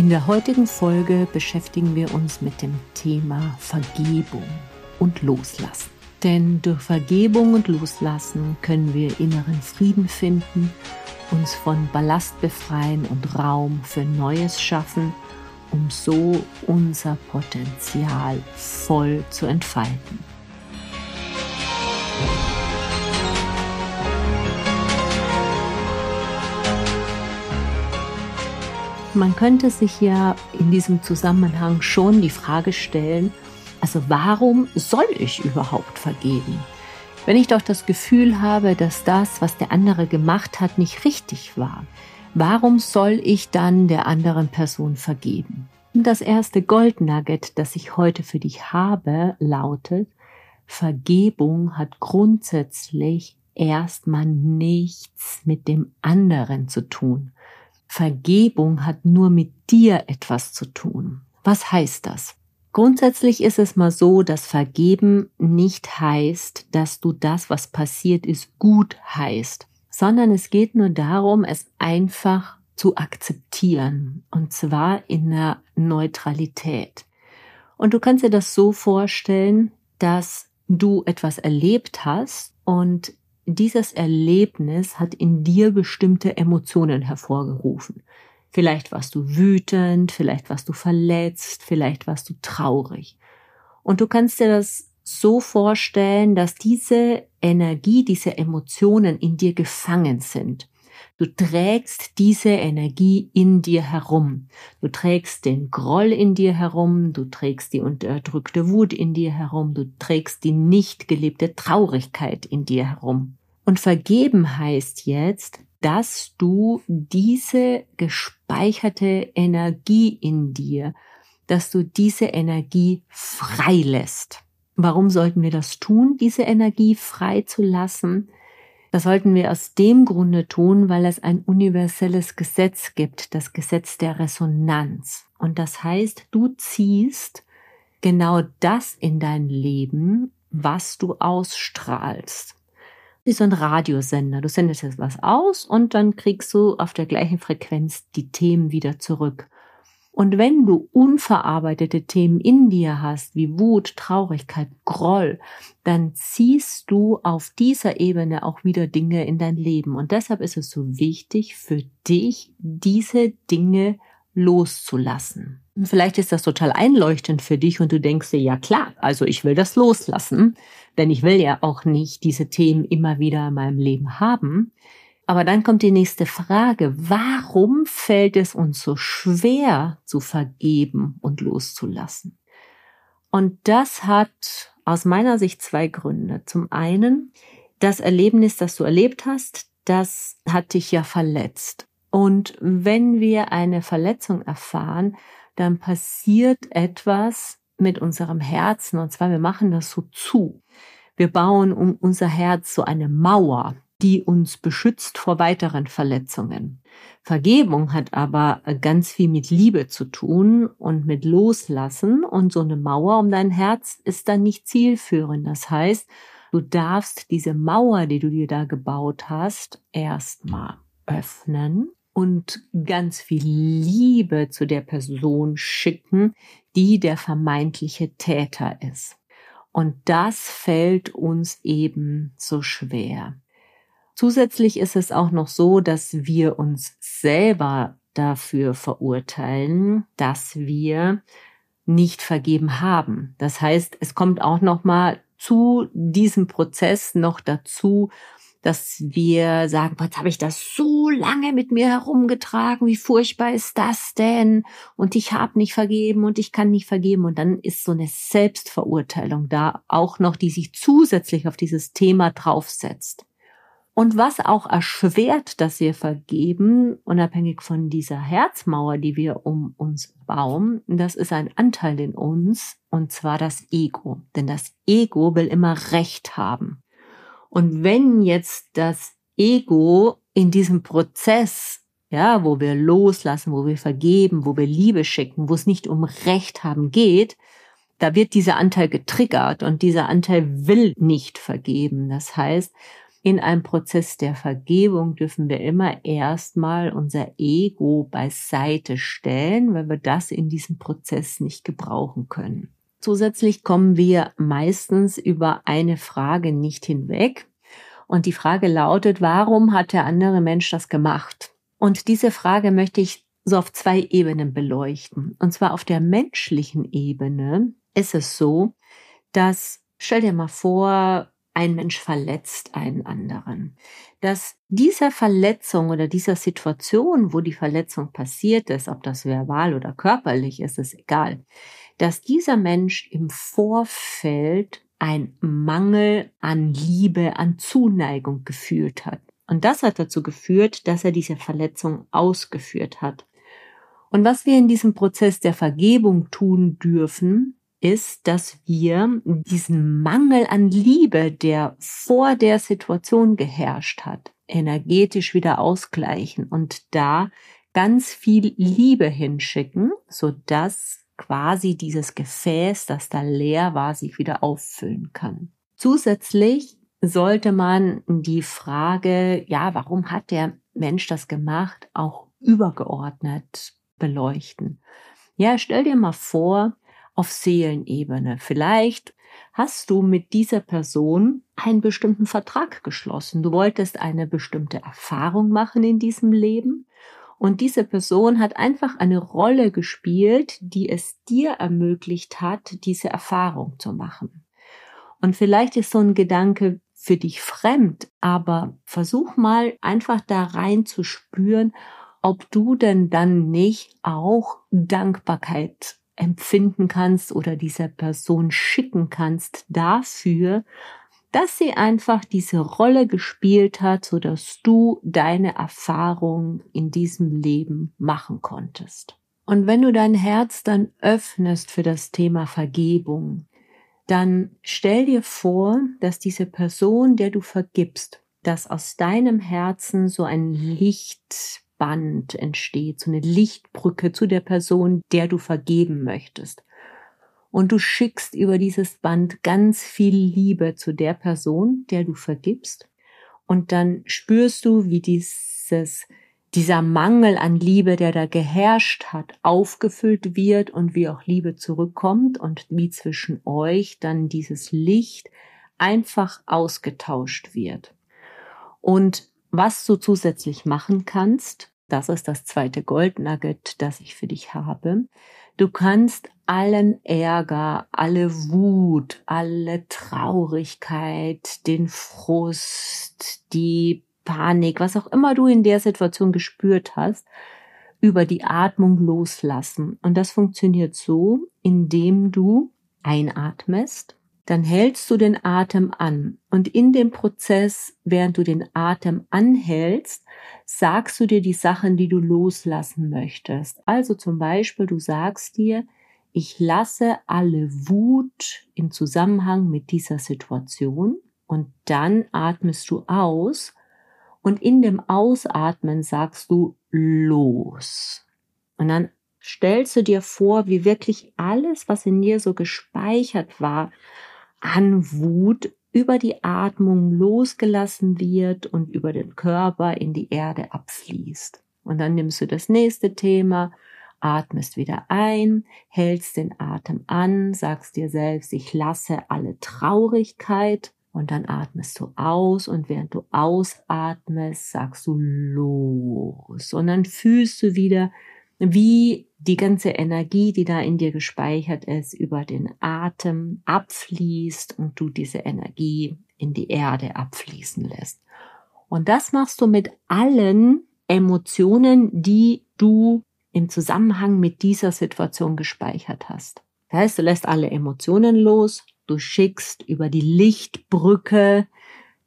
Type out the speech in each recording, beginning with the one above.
In der heutigen Folge beschäftigen wir uns mit dem Thema Vergebung und Loslassen. Denn durch Vergebung und Loslassen können wir inneren Frieden finden, uns von Ballast befreien und Raum für Neues schaffen, um so unser Potenzial voll zu entfalten. Man könnte sich ja in diesem Zusammenhang schon die Frage stellen, also warum soll ich überhaupt vergeben? Wenn ich doch das Gefühl habe, dass das, was der andere gemacht hat, nicht richtig war, warum soll ich dann der anderen Person vergeben? Das erste Goldnugget, das ich heute für dich habe, lautet, Vergebung hat grundsätzlich erstmal nichts mit dem anderen zu tun. Vergebung hat nur mit dir etwas zu tun. Was heißt das? Grundsätzlich ist es mal so, dass Vergeben nicht heißt, dass du das, was passiert ist, gut heißt, sondern es geht nur darum, es einfach zu akzeptieren, und zwar in einer Neutralität. Und du kannst dir das so vorstellen, dass du etwas erlebt hast und dieses Erlebnis hat in dir bestimmte Emotionen hervorgerufen. Vielleicht warst du wütend, vielleicht warst du verletzt, vielleicht warst du traurig. Und du kannst dir das so vorstellen, dass diese Energie, diese Emotionen in dir gefangen sind. Du trägst diese Energie in dir herum. Du trägst den Groll in dir herum, du trägst die unterdrückte Wut in dir herum, du trägst die nicht gelebte Traurigkeit in dir herum. Und vergeben heißt jetzt, dass du diese gespeicherte Energie in dir, dass du diese Energie freilässt. Warum sollten wir das tun, diese Energie frei zu lassen? Das sollten wir aus dem Grunde tun, weil es ein universelles Gesetz gibt, das Gesetz der Resonanz. Und das heißt, du ziehst genau das in dein Leben, was du ausstrahlst wie so ein Radiosender. Du sendest jetzt was aus und dann kriegst du auf der gleichen Frequenz die Themen wieder zurück. Und wenn du unverarbeitete Themen in dir hast, wie Wut, Traurigkeit, Groll, dann ziehst du auf dieser Ebene auch wieder Dinge in dein Leben. Und deshalb ist es so wichtig für dich, diese Dinge loszulassen. Vielleicht ist das total einleuchtend für dich und du denkst dir, ja klar, also ich will das loslassen, denn ich will ja auch nicht diese Themen immer wieder in meinem Leben haben. Aber dann kommt die nächste Frage, warum fällt es uns so schwer zu vergeben und loszulassen? Und das hat aus meiner Sicht zwei Gründe. Zum einen, das Erlebnis, das du erlebt hast, das hat dich ja verletzt. Und wenn wir eine Verletzung erfahren, dann passiert etwas mit unserem Herzen. Und zwar, wir machen das so zu. Wir bauen um unser Herz so eine Mauer, die uns beschützt vor weiteren Verletzungen. Vergebung hat aber ganz viel mit Liebe zu tun und mit Loslassen. Und so eine Mauer um dein Herz ist dann nicht zielführend. Das heißt, du darfst diese Mauer, die du dir da gebaut hast, erstmal öffnen und ganz viel Liebe zu der Person schicken, die der vermeintliche Täter ist. Und das fällt uns eben so schwer. Zusätzlich ist es auch noch so, dass wir uns selber dafür verurteilen, dass wir nicht vergeben haben. Das heißt, es kommt auch noch mal zu diesem Prozess noch dazu, dass wir sagen, jetzt habe ich das so lange mit mir herumgetragen, wie furchtbar ist das denn? Und ich habe nicht vergeben und ich kann nicht vergeben. Und dann ist so eine Selbstverurteilung da, auch noch, die sich zusätzlich auf dieses Thema draufsetzt. Und was auch erschwert, dass wir vergeben, unabhängig von dieser Herzmauer, die wir um uns bauen, das ist ein Anteil in uns, und zwar das Ego. Denn das Ego will immer Recht haben. Und wenn jetzt das Ego in diesem Prozess, ja, wo wir loslassen, wo wir vergeben, wo wir Liebe schicken, wo es nicht um Recht haben geht, da wird dieser Anteil getriggert und dieser Anteil will nicht vergeben. Das heißt, in einem Prozess der Vergebung dürfen wir immer erstmal unser Ego beiseite stellen, weil wir das in diesem Prozess nicht gebrauchen können. Zusätzlich kommen wir meistens über eine Frage nicht hinweg. Und die Frage lautet, warum hat der andere Mensch das gemacht? Und diese Frage möchte ich so auf zwei Ebenen beleuchten. Und zwar auf der menschlichen Ebene ist es so, dass, stell dir mal vor, ein Mensch verletzt einen anderen. Dass dieser Verletzung oder dieser Situation, wo die Verletzung passiert ist, ob das verbal oder körperlich ist, ist egal, dass dieser Mensch im Vorfeld ein Mangel an Liebe, an Zuneigung gefühlt hat. Und das hat dazu geführt, dass er diese Verletzung ausgeführt hat. Und was wir in diesem Prozess der Vergebung tun dürfen, ist, dass wir diesen Mangel an Liebe, der vor der Situation geherrscht hat, energetisch wieder ausgleichen und da ganz viel Liebe hinschicken, so dass quasi dieses Gefäß, das da leer war, sich wieder auffüllen kann. Zusätzlich sollte man die Frage, ja, warum hat der Mensch das gemacht, auch übergeordnet beleuchten. Ja, stell dir mal vor, auf Seelenebene. Vielleicht hast du mit dieser Person einen bestimmten Vertrag geschlossen. Du wolltest eine bestimmte Erfahrung machen in diesem Leben. Und diese Person hat einfach eine Rolle gespielt, die es dir ermöglicht hat, diese Erfahrung zu machen. Und vielleicht ist so ein Gedanke für dich fremd, aber versuch mal einfach da rein zu spüren, ob du denn dann nicht auch Dankbarkeit empfinden kannst oder dieser Person schicken kannst dafür, dass sie einfach diese Rolle gespielt hat, so dass du deine Erfahrung in diesem Leben machen konntest. Und wenn du dein Herz dann öffnest für das Thema Vergebung, dann stell dir vor, dass diese Person, der du vergibst, dass aus deinem Herzen so ein Licht Band entsteht, so eine Lichtbrücke zu der Person, der du vergeben möchtest. Und du schickst über dieses Band ganz viel Liebe zu der Person, der du vergibst. Und dann spürst du, wie dieses, dieser Mangel an Liebe, der da geherrscht hat, aufgefüllt wird und wie auch Liebe zurückkommt und wie zwischen euch dann dieses Licht einfach ausgetauscht wird. Und was du zusätzlich machen kannst, das ist das zweite Goldnugget, das ich für dich habe. Du kannst allen Ärger, alle Wut, alle Traurigkeit, den Frust, die Panik, was auch immer du in der Situation gespürt hast, über die Atmung loslassen. Und das funktioniert so, indem du einatmest dann hältst du den Atem an. Und in dem Prozess, während du den Atem anhältst, sagst du dir die Sachen, die du loslassen möchtest. Also zum Beispiel, du sagst dir, ich lasse alle Wut im Zusammenhang mit dieser Situation und dann atmest du aus und in dem Ausatmen sagst du los. Und dann stellst du dir vor, wie wirklich alles, was in dir so gespeichert war, an Wut über die Atmung losgelassen wird und über den Körper in die Erde abfließt. Und dann nimmst du das nächste Thema, atmest wieder ein, hältst den Atem an, sagst dir selbst, ich lasse alle Traurigkeit und dann atmest du aus und während du ausatmest, sagst du los und dann fühlst du wieder, wie die ganze Energie, die da in dir gespeichert ist, über den Atem abfließt und du diese Energie in die Erde abfließen lässt. Und das machst du mit allen Emotionen, die du im Zusammenhang mit dieser Situation gespeichert hast. Das heißt, du lässt alle Emotionen los, du schickst über die Lichtbrücke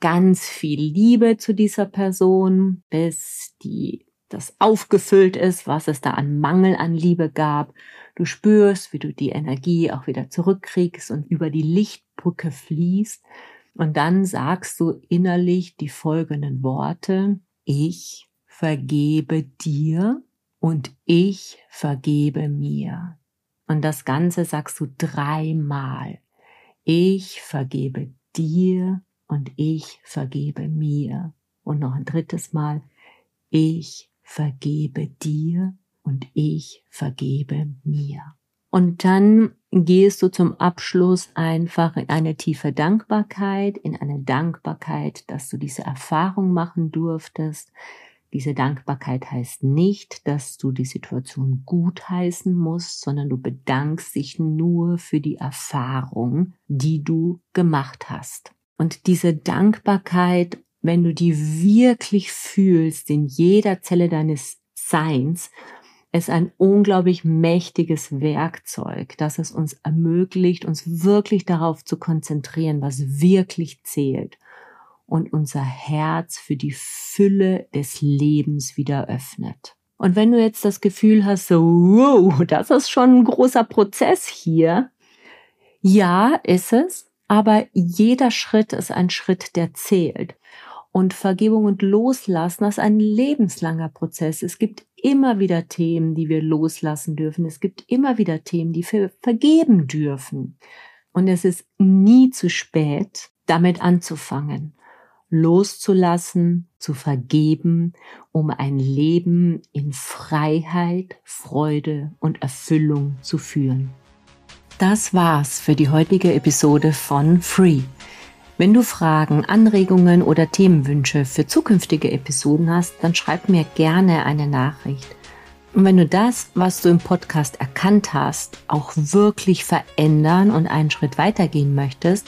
ganz viel Liebe zu dieser Person, bis die das aufgefüllt ist, was es da an Mangel an Liebe gab. Du spürst, wie du die Energie auch wieder zurückkriegst und über die Lichtbrücke fließt. Und dann sagst du innerlich die folgenden Worte. Ich vergebe dir und ich vergebe mir. Und das Ganze sagst du dreimal. Ich vergebe dir und ich vergebe mir. Und noch ein drittes Mal, ich vergebe dir und ich vergebe mir. Und dann gehst du zum Abschluss einfach in eine tiefe Dankbarkeit, in eine Dankbarkeit, dass du diese Erfahrung machen durftest. Diese Dankbarkeit heißt nicht, dass du die Situation gutheißen musst, sondern du bedankst dich nur für die Erfahrung, die du gemacht hast. Und diese Dankbarkeit, wenn du die wirklich fühlst in jeder Zelle deines Seins, ist ein unglaublich mächtiges Werkzeug, das es uns ermöglicht, uns wirklich darauf zu konzentrieren, was wirklich zählt und unser Herz für die Fülle des Lebens wieder öffnet. Und wenn du jetzt das Gefühl hast, so, wow, das ist schon ein großer Prozess hier. Ja, ist es, aber jeder Schritt ist ein Schritt, der zählt. Und Vergebung und Loslassen ist ein lebenslanger Prozess. Es gibt immer wieder Themen, die wir loslassen dürfen. Es gibt immer wieder Themen, die wir vergeben dürfen. Und es ist nie zu spät, damit anzufangen, loszulassen, zu vergeben, um ein Leben in Freiheit, Freude und Erfüllung zu führen. Das war's für die heutige Episode von Free. Wenn du Fragen, Anregungen oder Themenwünsche für zukünftige Episoden hast, dann schreib mir gerne eine Nachricht. Und wenn du das, was du im Podcast erkannt hast, auch wirklich verändern und einen Schritt weitergehen möchtest,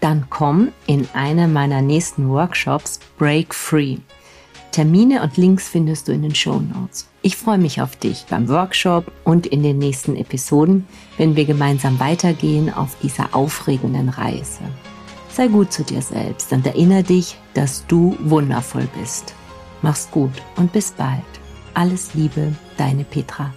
dann komm in einen meiner nächsten Workshops Break Free. Termine und Links findest du in den Show Notes. Ich freue mich auf dich beim Workshop und in den nächsten Episoden, wenn wir gemeinsam weitergehen auf dieser aufregenden Reise. Sei gut zu dir selbst und erinnere dich, dass du wundervoll bist. Mach's gut und bis bald. Alles Liebe, deine Petra.